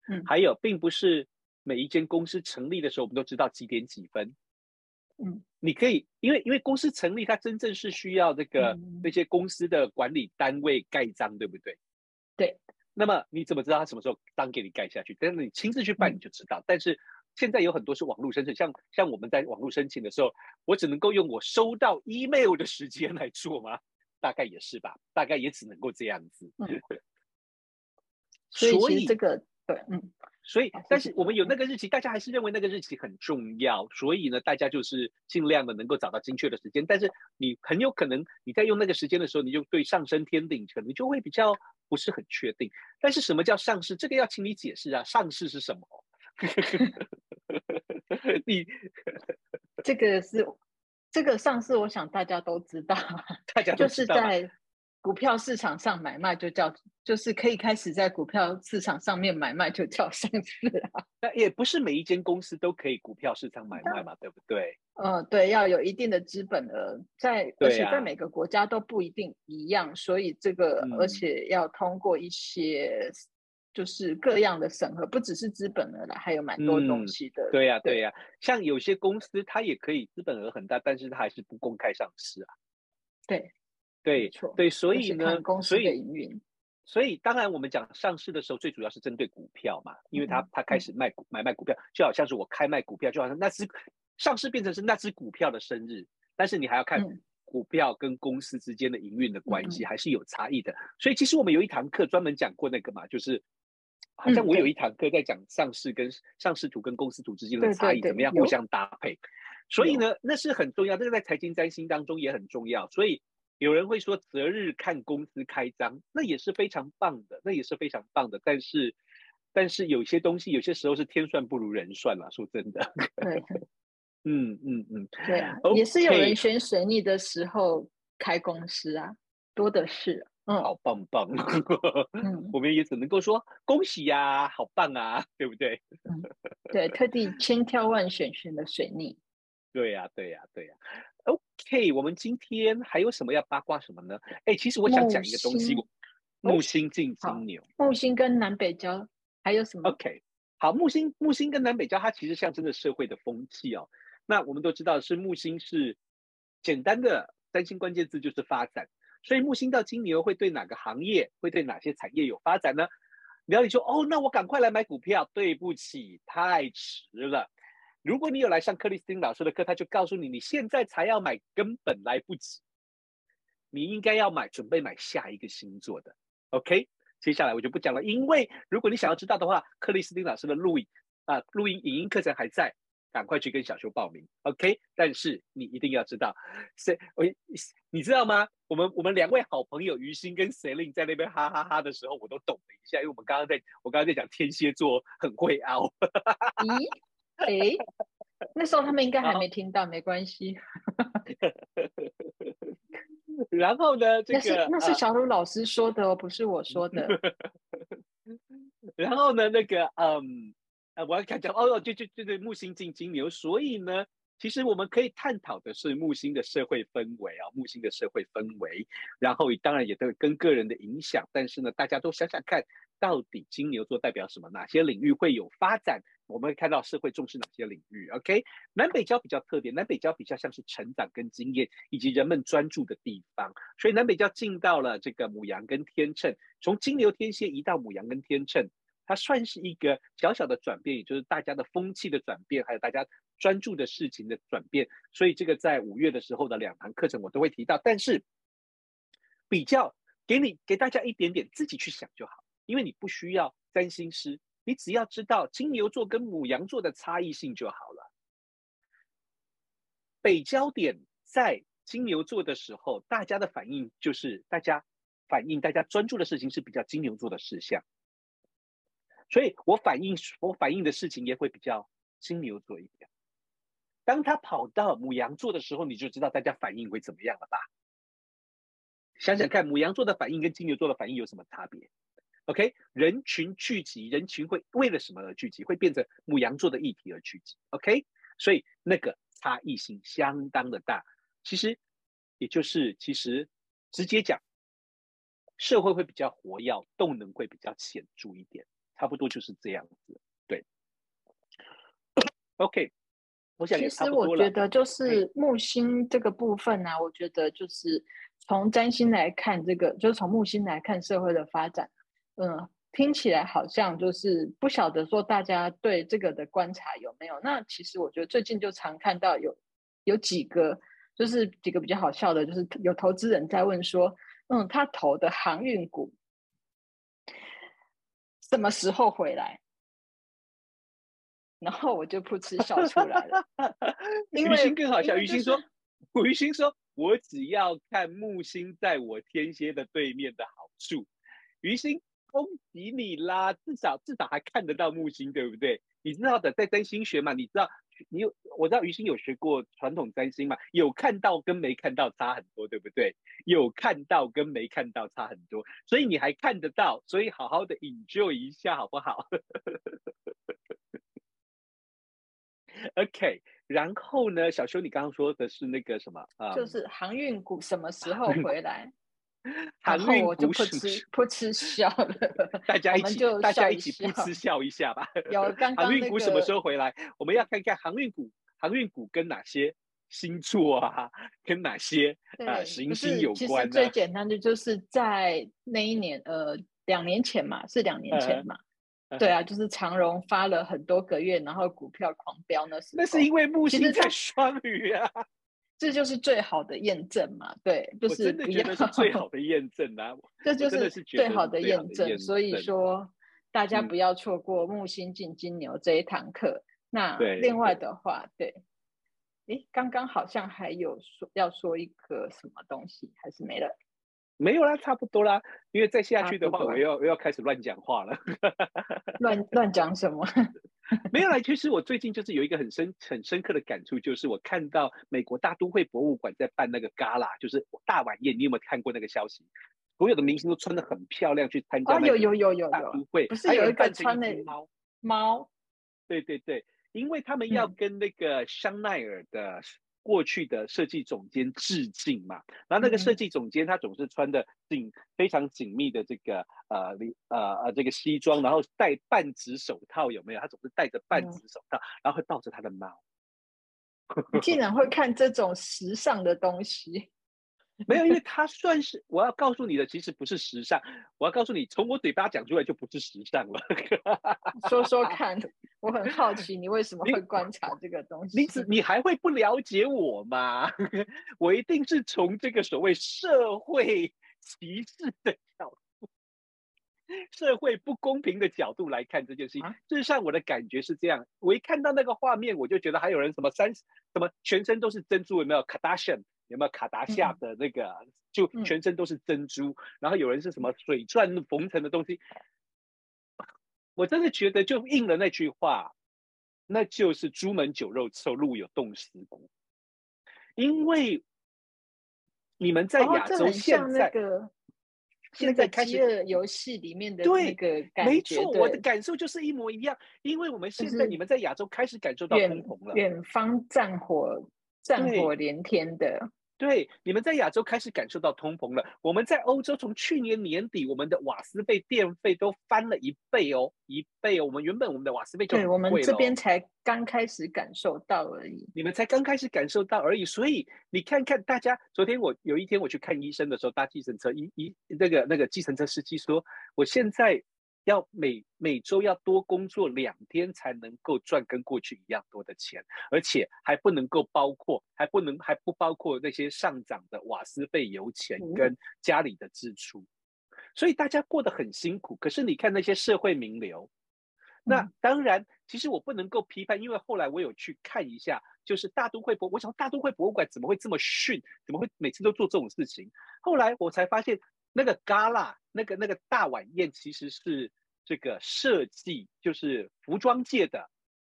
嗯，还有，并不是每一间公司成立的时候我们都知道几点几分。嗯，你可以，因为因为公司成立，它真正是需要这个，嗯，那些公司的管理单位盖章，对不对？对。那么你怎么知道他什么时候章给你盖下去？但是你亲自去办你就知道。嗯，但是。现在有很多是网络申请，像像我们在网络申请的时候，我只能够用我收到 email 的时间来做吗？大概也是吧，大概也只能够这样子。嗯、所以这个对，嗯，所以但是我们有那个日期，大家还是认为那个日期很重要，所以呢，大家就是尽量的能够找到精确的时间。但是你很有可能你在用那个时间的时候，你就对上升天顶可能就会比较不是很确定。但是什么叫上市？这个要请你解释啊，上市是什么？你这个是这个上市，我想大家都知道，大家就是在股票市场上买卖就叫，就是可以开始在股票市场上面买卖就叫上市啊。那也不是每一间公司都可以股票市场买卖嘛，对不对？嗯，对，要有一定的资本额，在而且在每个国家都不一定一样，所以这个而且要通过一些。就是各样的审核，不只是资本额了，还有蛮多东西的。嗯、对呀、啊，对呀、啊，像有些公司，它也可以资本额很大，但是它还是不公开上市啊。对，对，对，所以呢，公司的营运，所以当然我们讲上市的时候，最主要是针对股票嘛，因为他他开始卖股、嗯、买卖股票，就好像是我开卖股票，就好像那只上市变成是那只股票的生日，但是你还要看股票跟公司之间的营运的关系，还是有差异的。嗯、所以其实我们有一堂课专门讲过那个嘛，就是。好像我有一堂课在讲上市跟上市图跟公司图之间的差异，怎么样互相搭配。所以呢，那是很重要，这个在财经占星当中也很重要。所以有人会说择日看公司开张，那也是非常棒的，那也是非常棒的。但是，但是有些东西有些时候是天算不如人算了，说真的。对，嗯 嗯嗯，对啊，okay. 也是有人选水逆的时候开公司啊，多的是。嗯，好棒棒，嗯，我们也只能够说恭喜呀、啊，好棒啊，对不对？嗯、对，特地千挑万选选的水逆。对呀、啊，对呀、啊，对呀、啊。OK，我们今天还有什么要八卦什么呢？哎，其实我想讲一个东西，木星进金牛，木星跟南北交还有什么？OK，好，木星木星跟南北交，它其实象征着社会的风气哦。那我们都知道是木星是简单的三星关键字就是发展。所以木星到金牛会对哪个行业，会对哪些产业有发展呢？然后你说哦，那我赶快来买股票。对不起，太迟了。如果你有来上克里斯汀老师的课，他就告诉你，你现在才要买，根本来不及。你应该要买，准备买下一个星座的。OK，接下来我就不讲了，因为如果你想要知道的话，克里斯汀老师的录影啊，录音影音课程还在。赶快去跟小修报名，OK？但是你一定要知道，谁我你知道吗？我们我们两位好朋友于心跟 Celine 在那边哈哈哈的时候，我都懂了一下，因为我们刚刚在我刚刚在讲天蝎座很会凹。咦？哎，那时候他们应该还没听到，没关系。然后呢？这个那是那是小鲁老师说的哦，不是我说的。然后呢？那个嗯。呃，我要看讲哦，就就就对木星进金牛，所以呢，其实我们可以探讨的是木星的社会氛围啊，木星的社会氛围，然后当然也都跟个人的影响，但是呢，大家都想想看，到底金牛座代表什么？哪些领域会有发展？我们会看到社会重视哪些领域？OK，南北交比较特别，南北交比较像是成长跟经验以及人们专注的地方，所以南北交进到了这个母羊跟天秤，从金牛天蝎移到母羊跟天秤。它算是一个小小的转变，也就是大家的风气的转变，还有大家专注的事情的转变。所以这个在五月的时候的两堂课程我都会提到，但是比较给你给大家一点点自己去想就好，因为你不需要占星师，你只要知道金牛座跟母羊座的差异性就好了。北焦点在金牛座的时候，大家的反应就是大家反应，大家专注的事情是比较金牛座的事项。所以我反应我反应的事情也会比较金牛座一点。当他跑到母羊座的时候，你就知道大家反应会怎么样了吧？想想看，母羊座的反应跟金牛座的反应有什么差别？OK，人群聚集，人群会为了什么而聚集？会变成母羊座的议题而聚集。OK，所以那个差异性相当的大。其实也就是其实直接讲，社会会比较活跃，动能会比较显著一点。差不多就是这样子，对。OK，我想其实我觉得就是木星这个部分呢、啊，我觉得就是从占星来看，这个就是从木星来看社会的发展，嗯，听起来好像就是不晓得说大家对这个的观察有没有？那其实我觉得最近就常看到有有几个，就是几个比较好笑的，就是有投资人在问说，嗯，他投的航运股。什么时候回来？然后我就噗嗤笑出来了。于心更好笑，于心说：“于心说，我只要看木星在我天蝎的对面的好处。”于心，恭喜你啦，至少至少还看得到木星，对不对？你知道的，在占星学嘛，你知道。你有我知道于心有学过传统占星嘛？有看到跟没看到差很多，对不对？有看到跟没看到差很多，所以你还看得到，所以好好的 enjoy 一下好不好？OK，然后呢，小修，你刚刚说的是那个什么啊？就是航运股什么时候回来？航运我就不是噗嗤笑了？大家一起，大家一起噗嗤笑一下吧。有 刚刚、那个、航运股什么时候回来？我们要看看航运股，航运股跟哪些星座啊，跟哪些啊行星有关、啊？其实最简单的就是在那一年，呃，两年前嘛，是两年前嘛。呃、对啊，就是长荣发了很多个月，然后股票狂飙那时候。那是因为木星在双鱼啊。这就是最好的验证嘛，对，就是真的觉得是最好的验证啊，这就是最好的验证。所以说，大家不要错过木星进金牛这一堂课。嗯、那另外的话，对，诶，刚刚好像还有说要说一个什么东西，还是没了？没有啦，差不多啦。因为再下去的话，我要我要开始乱讲话了。乱乱讲什么？没有啦，其实我最近就是有一个很深很深刻的感触，就是我看到美国大都会博物馆在办那个 Gala，就是大晚宴。你有没有看过那个消息？所有的明星都穿得很漂亮去参加。有有有有。大都会不是有一个穿的猫猫？对对对，因为他们要跟那个香奈儿的。过去的设计总监致敬嘛，然后那个设计总监他总是穿的紧非常紧密的这个呃呃呃这个西装，然后戴半指手套，有没有？他总是戴着半指手套，然后会抱着他的猫。你竟然会看这种时尚的东西？没有，因为他算是我要告诉你的，其实不是时尚。我要告诉你，从我嘴巴讲出来就不是时尚了。说说看，我很好奇，你为什么会观察这个东西？你你，你还会不了解我吗？我一定是从这个所谓社会歧视的角度。社会不公平的角度来看这件事情。事实上，我的感觉是这样：我一看到那个画面，我就觉得还有人什么三什么全身都是珍珠，有没有卡达什？有没有卡达夏的那个？嗯、就全身都是珍珠，然后有人是什么水钻缝成的东西。我真的觉得就应了那句话，那就是朱门酒肉臭，路有冻死骨。因为你们在亚洲现在。哦现在开始游戏里面的那个感觉，对，没错，我的感受就是一模一样。因为我们现在你们在亚洲开始感受到通膨了，远方战火，战火连天的。对，你们在亚洲开始感受到通膨了。我们在欧洲从去年年底，我们的瓦斯费、电费都翻了一倍哦，一倍哦。我们原本我们的瓦斯费就对，我们这边才刚开始感受到而已。你们才刚开始感受到而已，所以你看看大家，昨天我有一天我去看医生的时候，搭计程车，一一那个那个计程车司机说，我现在。要每每周要多工作两天才能够赚跟过去一样多的钱，而且还不能够包括，还不能还不包括那些上涨的瓦斯费、油钱跟家里的支出，所以大家过得很辛苦。可是你看那些社会名流，那当然，其实我不能够批判，因为后来我有去看一下，就是大都会博，我想大都会博物馆怎么会这么逊，怎么会每次都做这种事情？后来我才发现。那个 gala，那个那个大晚宴，其实是这个设计，就是服装界的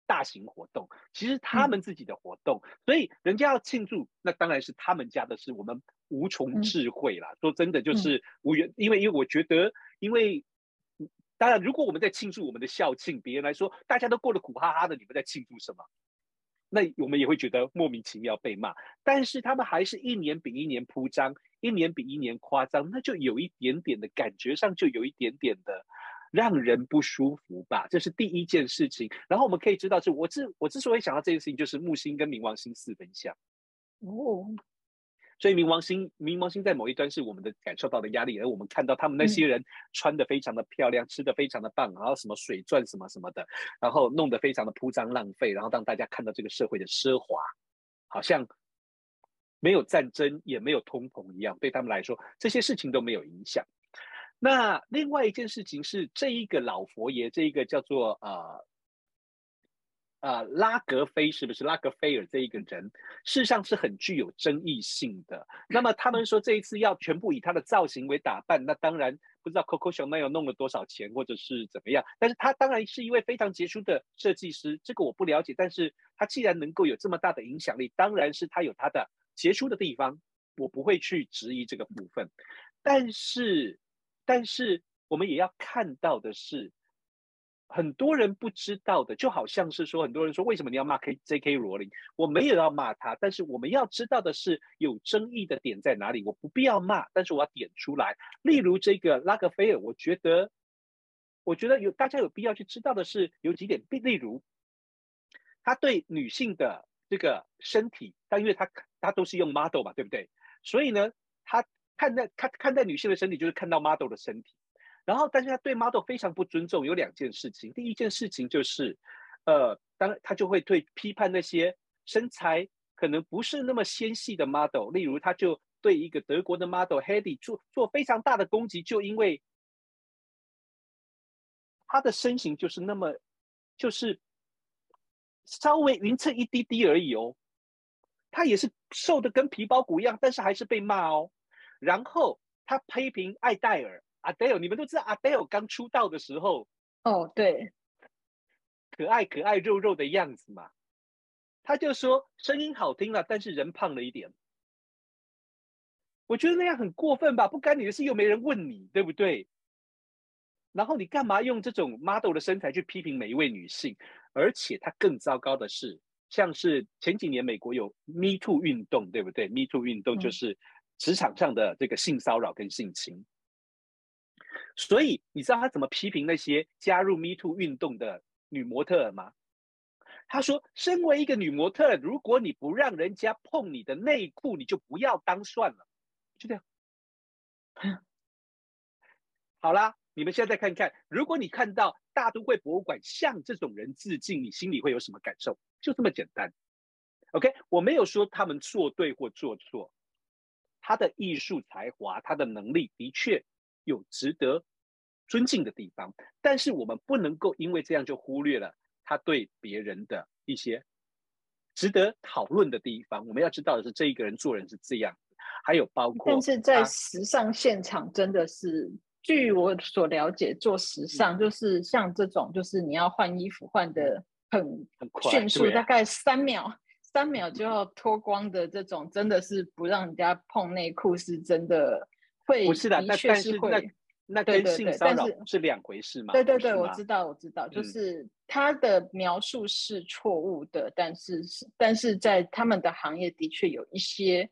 大型活动，其实他们自己的活动，嗯、所以人家要庆祝，那当然是他们家的事，我们无从智慧啦。嗯、说真的，就是无缘，因为因为我觉得，因为当然，如果我们在庆祝我们的校庆，别人来说大家都过得苦哈哈的，你们在庆祝什么？那我们也会觉得莫名其妙被骂，但是他们还是一年比一年铺张，一年比一年夸张，那就有一点点的感觉上就有一点点的让人不舒服吧。这是第一件事情。然后我们可以知道，是我之我之所以想到这件事情，就是木星跟冥王星四分相。哦。所以冥王星，冥王星在某一端是我们的感受到的压力，而我们看到他们那些人穿的非常的漂亮，嗯、吃的非常的棒，然后什么水钻什么什么的，然后弄得非常的铺张浪费，然后让大家看到这个社会的奢华，好像没有战争也没有通膨一样，对他们来说这些事情都没有影响。那另外一件事情是，这一个老佛爷，这一个叫做呃。呃，拉格菲是不是拉格菲尔这一个人，事实上是很具有争议性的。那么他们说这一次要全部以他的造型为打扮，那当然不知道 Coco Chanel 弄了多少钱或者是怎么样。但是他当然是一位非常杰出的设计师，这个我不了解。但是他既然能够有这么大的影响力，当然是他有他的杰出的地方，我不会去质疑这个部分。但是，但是我们也要看到的是。很多人不知道的，就好像是说，很多人说，为什么你要骂 K J.K. 罗琳？我没有要骂他，但是我们要知道的是，有争议的点在哪里？我不必要骂，但是我要点出来。例如这个拉格菲尔，我觉得，我觉得有大家有必要去知道的是，有几点，例如，他对女性的这个身体，但因为他他都是用 model 嘛，对不对？所以呢，他看待他看待女性的身体，就是看到 model 的身体。然后，但是他对 model 非常不尊重，有两件事情。第一件事情就是，呃，当他就会对批判那些身材可能不是那么纤细的 model，例如他就对一个德国的 model Hedy 做做非常大的攻击，就因为他的身形就是那么，就是稍微匀称一滴滴而已哦，他也是瘦的跟皮包骨一样，但是还是被骂哦。然后他批评艾黛尔。阿黛尔，你们都知道阿黛尔刚出道的时候，哦，对，可爱可爱肉肉的样子嘛，他就说声音好听了，但是人胖了一点。我觉得那样很过分吧？不干你的事，又没人问你，对不对？然后你干嘛用这种 model 的身材去批评每一位女性？而且他更糟糕的是，像是前几年美国有 Me Too 运动，对不对？Me Too 运动就是职场上的这个性骚扰跟性侵。所以你知道他怎么批评那些加入 Me Too 运动的女模特吗？他说：“身为一个女模特，如果你不让人家碰你的内裤，你就不要当算了。”就这样。好啦，你们现在看看，如果你看到大都会博物馆向这种人致敬，你心里会有什么感受？就这么简单。OK，我没有说他们做对或做错，他的艺术才华，他的能力的确。有值得尊敬的地方，但是我们不能够因为这样就忽略了他对别人的一些值得讨论的地方。我们要知道的是，这一个人做人是这样，还有包括，但是在时尚现场真的是，据我所了解，做时尚就是像这种，就是你要换衣服换的很很迅速，大概三秒。三秒就要脱光的这种，真的是不让人家碰内裤，是真的会。不是的，的确是会。那那跟性骚扰是两回事嘛？对对对，我知道，我知道，就是他的描述是错误的，嗯、但是但是在他们的行业的确有一些，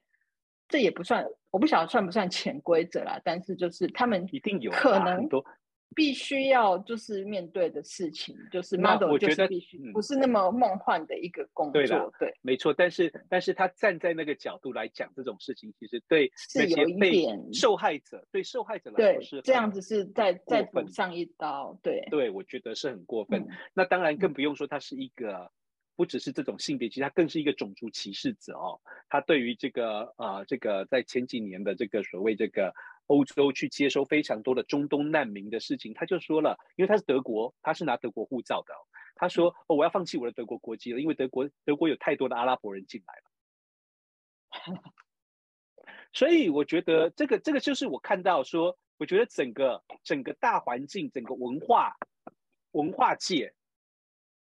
这也不算，我不晓得算不算潜规则啦，但是就是他们一定有可能多。必须要就是面对的事情，就是 model 就是必须不是那么梦幻的一个工作，对，对，没错。但是但是他站在那个角度来讲这种事情，其实对有些被受害者，对受害者来说是这样子是再再补上一刀，对对，我觉得是很过分。嗯、那当然更不用说他是一个不只是这种性别，其实他更是一个种族歧视者哦。他对于这个呃这个在前几年的这个所谓这个。欧洲去接收非常多的中东难民的事情，他就说了，因为他是德国，他是拿德国护照的，他说：“哦，我要放弃我的德国国籍了，因为德国德国有太多的阿拉伯人进来了。”所以我觉得这个这个就是我看到说，我觉得整个整个大环境、整个文化文化界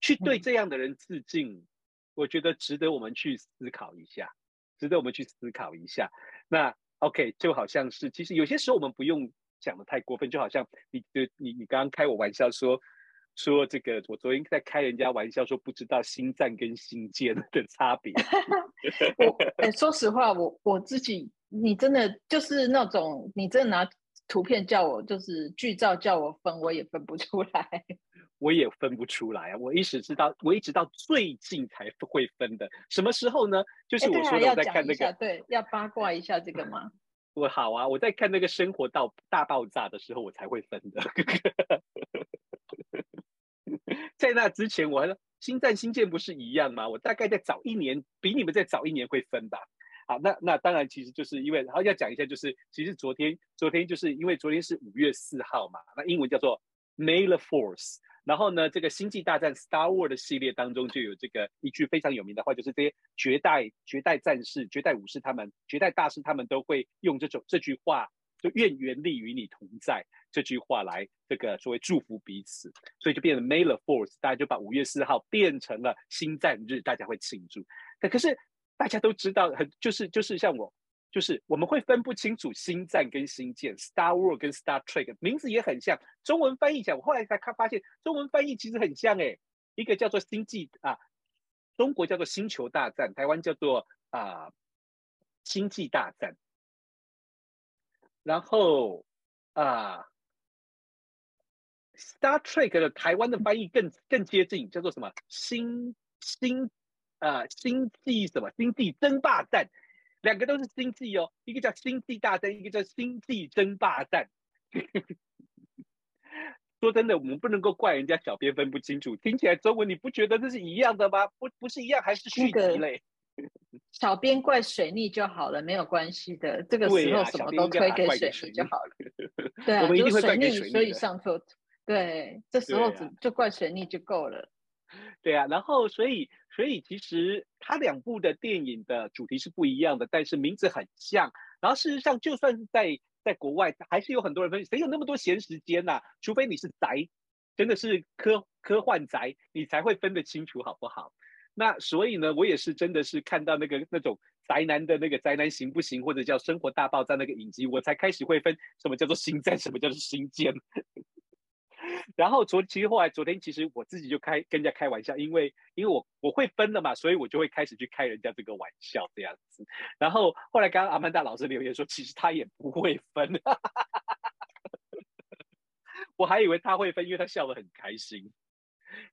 去对这样的人致敬，嗯、我觉得值得我们去思考一下，值得我们去思考一下。那。OK，就好像是，其实有些时候我们不用讲的太过分，就好像你，你，你，你刚刚开我玩笑说，说这个，我昨天在开人家玩笑说不知道心脏跟心尖的差别。我，哎，说实话，我我自己，你真的就是那种，你真的拿图片叫我，就是剧照叫我分，我也分不出来。我也分不出来啊！我一直知道，我一直到最近才会分的。什么时候呢？就是我说的我在看那个，对，要八卦一下这个吗？我好啊，我在看那个《生活到大爆炸》的时候，我才会分的。在那之前，我星战》《星舰》不是一样吗？我大概在早一年，比你们再早一年会分吧。好，那那当然，其实就是因为，然后要讲一下，就是其实昨天，昨天就是因为昨天是五月四号嘛，那英文叫做 May the Force。然后呢，这个《星际大战》Star Wars 的系列当中就有这个一句非常有名的话，就是这些绝代绝代战士、绝代武士他们、绝代大师他们都会用这种这句话，就愿原力与你同在这句话来这个作为祝福彼此，所以就变成 May the Force 大家就把五月四号变成了星战日，大家会庆祝。可可是大家都知道，很就是就是像我。就是我们会分不清楚星战跟星舰，Star Wars 跟 Star Trek 名字也很像，中文翻译起来，我后来才看发现中文翻译其实很像诶，一个叫做星际啊，中国叫做星球大战，台湾叫做啊星际大战，然后啊 Star Trek 的台湾的翻译更更接近，叫做什么星星啊星际什么星际争霸战。两个都是星际哦，一个叫星际大战，一个叫星际争霸战。说真的，我们不能够怪人家小编分不清楚。听起来中文你不觉得这是一样的吗？不，不是一样，还是续集嘞？小编怪水逆就好了，没有关系的。这个时候什么都推给水逆就好了。对啊，我们一定会怪给水逆，所以上错。对，这时候只就怪水逆就够了。对啊，然后所以。所以其实它两部的电影的主题是不一样的，但是名字很像。然后事实上，就算是在在国外，还是有很多人分析，谁有那么多闲时间呐、啊？除非你是宅，真的是科科幻宅，你才会分得清楚，好不好？那所以呢，我也是真的是看到那个那种宅男的那个宅男行不行，或者叫《生活大爆炸》那个影集，我才开始会分什么叫做星战，什么叫做星舰。然后昨其实后来昨天其实我自己就开跟人家开玩笑，因为因为我我会分了嘛，所以我就会开始去开人家这个玩笑这样子。然后后来刚刚阿曼达老师留言说，其实他也不会分，我还以为他会分，因为他笑得很开心。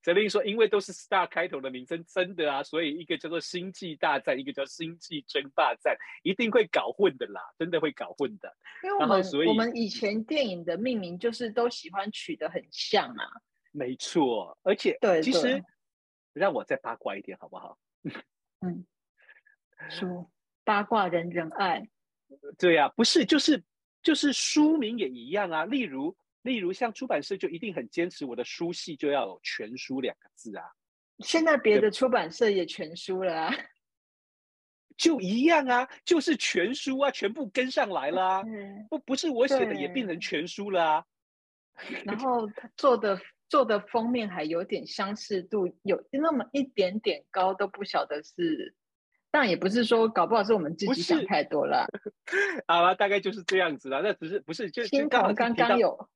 泽林说：“因为都是 Star 开头的名称，真的啊，所以一个叫做星际大战，一个叫星际争霸战，一定会搞混的啦，真的会搞混的。因为我们所以我们以前电影的命名就是都喜欢取得很像啊，没错，而且对，其实让我再八卦一点好不好？嗯，说 八卦人人爱，对呀、啊，不是，就是就是书名也一样啊，例如。”例如像出版社就一定很坚持我的书系就要有全书两个字啊。现在别的出版社也全书了啊，就一样啊，就是全书啊，全部跟上来了啊。不不是我写的也变成全书了啊。然后他做的做的封面还有点相似度，有那么一点点高，都不晓得是。但也不是说搞不好是我们自己想太多了。好了，大概就是这样子了。那只是不是就青铜刚刚有，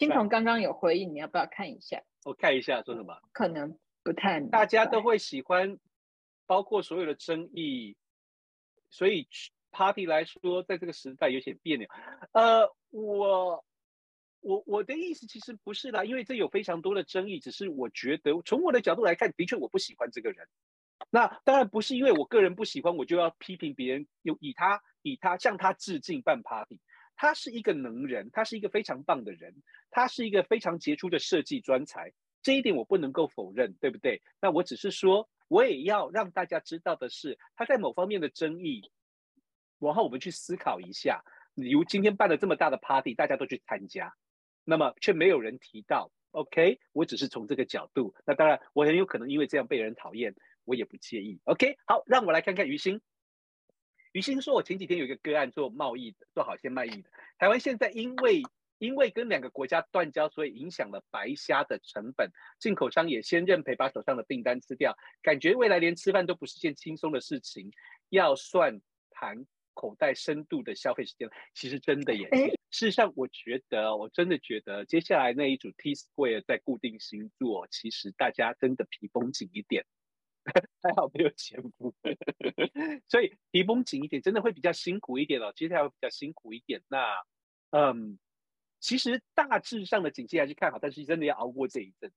青铜刚刚有回应，你要不要看一下？我看一下说什么？可能不太。大家都会喜欢，包括所有的争议，所以 Party 来说，在这个时代有些别扭。呃，我。我我的意思其实不是啦，因为这有非常多的争议。只是我觉得，从我的角度来看，的确我不喜欢这个人。那当然不是因为我个人不喜欢，我就要批评别人，有以他以他向他致敬办 party。他是一个能人，他是一个非常棒的人，他是一个非常杰出的设计专才，这一点我不能够否认，对不对？那我只是说，我也要让大家知道的是，他在某方面的争议，然后我们去思考一下。比如今天办了这么大的 party，大家都去参加。那么却没有人提到，OK，我只是从这个角度。那当然，我很有可能因为这样被人讨厌，我也不介意。OK，好，让我来看看于心。于心说，我前几天有一个个案做贸易的，做好鲜卖易的。台湾现在因为因为跟两个国家断交，所以影响了白虾的成本，进口商也先认赔，把手上的订单吃掉，感觉未来连吃饭都不是件轻松的事情，要算盘。口袋深度的消费时间，其实真的也。事实上，我觉得，我真的觉得，接下来那一组 T Square 在固定星座，其实大家真的皮绷紧一点，还好没有前夫，所以皮绷紧一点，真的会比较辛苦一点哦。接下来会比较辛苦一点。那，嗯，其实大致上的景气还是看好，但是真的要熬过这一阵，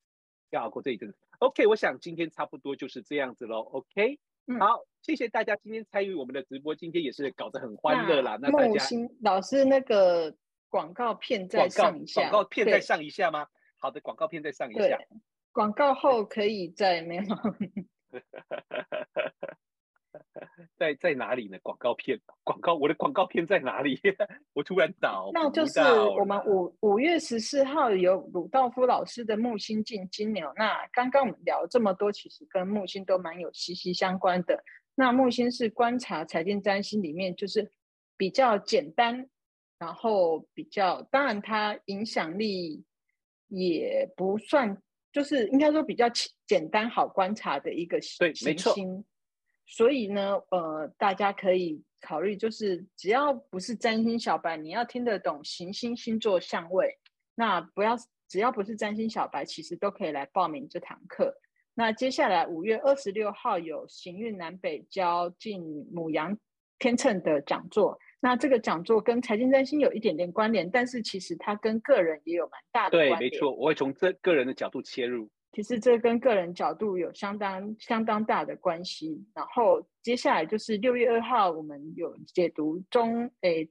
要熬过这一阵子。OK，我想今天差不多就是这样子喽。OK。嗯、好，谢谢大家今天参与我们的直播，今天也是搞得很欢乐啦。那大家老师那个广告片再上一下，广告片再上一下吗？好的，广告片再上一下。广告后可以再没有。在在哪里呢？广告片，广告，我的广告片在哪里？我突然倒，那就是我们五五月十四号有鲁道夫老师的木星进金牛。那刚刚我们聊这么多，其实跟木星都蛮有息息相关的。那木星是观察财经占星里面就是比较简单，然后比较当然它影响力也不算，就是应该说比较简单好观察的一个行星。所以呢，呃，大家可以考虑，就是只要不是占星小白，你要听得懂行星星座相位，那不要只要不是占星小白，其实都可以来报名这堂课。那接下来五月二十六号有行运南北交进母羊天秤的讲座，那这个讲座跟财经占星有一点点关联，但是其实它跟个人也有蛮大的关联。对，没错，我会从这个人的角度切入。其实这跟个人角度有相当相当大的关系。然后接下来就是六月二号，我们有解读中诶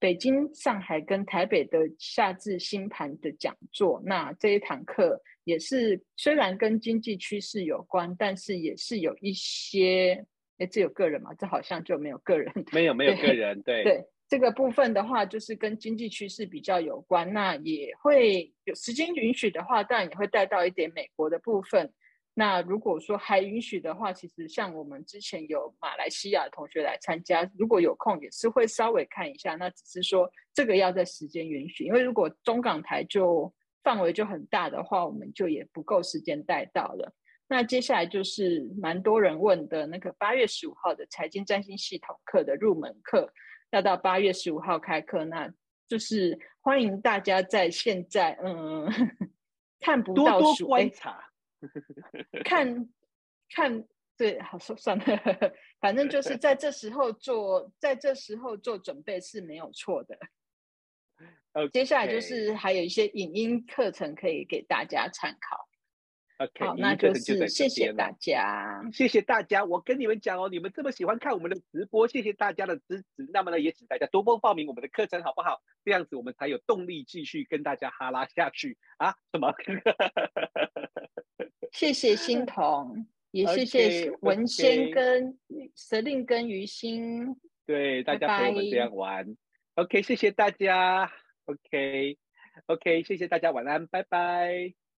北京、上海跟台北的夏至星盘的讲座。那这一堂课也是虽然跟经济趋势有关，但是也是有一些诶，这有个人吗？这好像就没有个人，没有没有个人，对对。这个部分的话，就是跟经济趋势比较有关，那也会有时间允许的话，当然也会带到一点美国的部分。那如果说还允许的话，其实像我们之前有马来西亚同学来参加，如果有空也是会稍微看一下。那只是说这个要在时间允许，因为如果中港台就范围就很大的话，我们就也不够时间带到了。那接下来就是蛮多人问的那个八月十五号的财经占星系统课的入门课。要到八月十五号开课，那就是欢迎大家在现在，嗯，看不到多多观察，看看对，好说算了，反正就是在这时候做，在这时候做准备是没有错的。Okay. 接下来就是还有一些影音课程可以给大家参考。好，那就是谢谢大家，谢谢大家。我跟你们讲哦，你们这么喜欢看我们的直播，谢谢大家的支持。那么呢，也请大家多多报名我们的课程，好不好？这样子我们才有动力继续跟大家哈拉下去啊！什么？谢谢欣桐，也谢谢文仙跟蛇令跟于心。对，大家陪我们这样玩。OK，谢谢大家。OK。OK，谢谢大家，晚安，拜拜。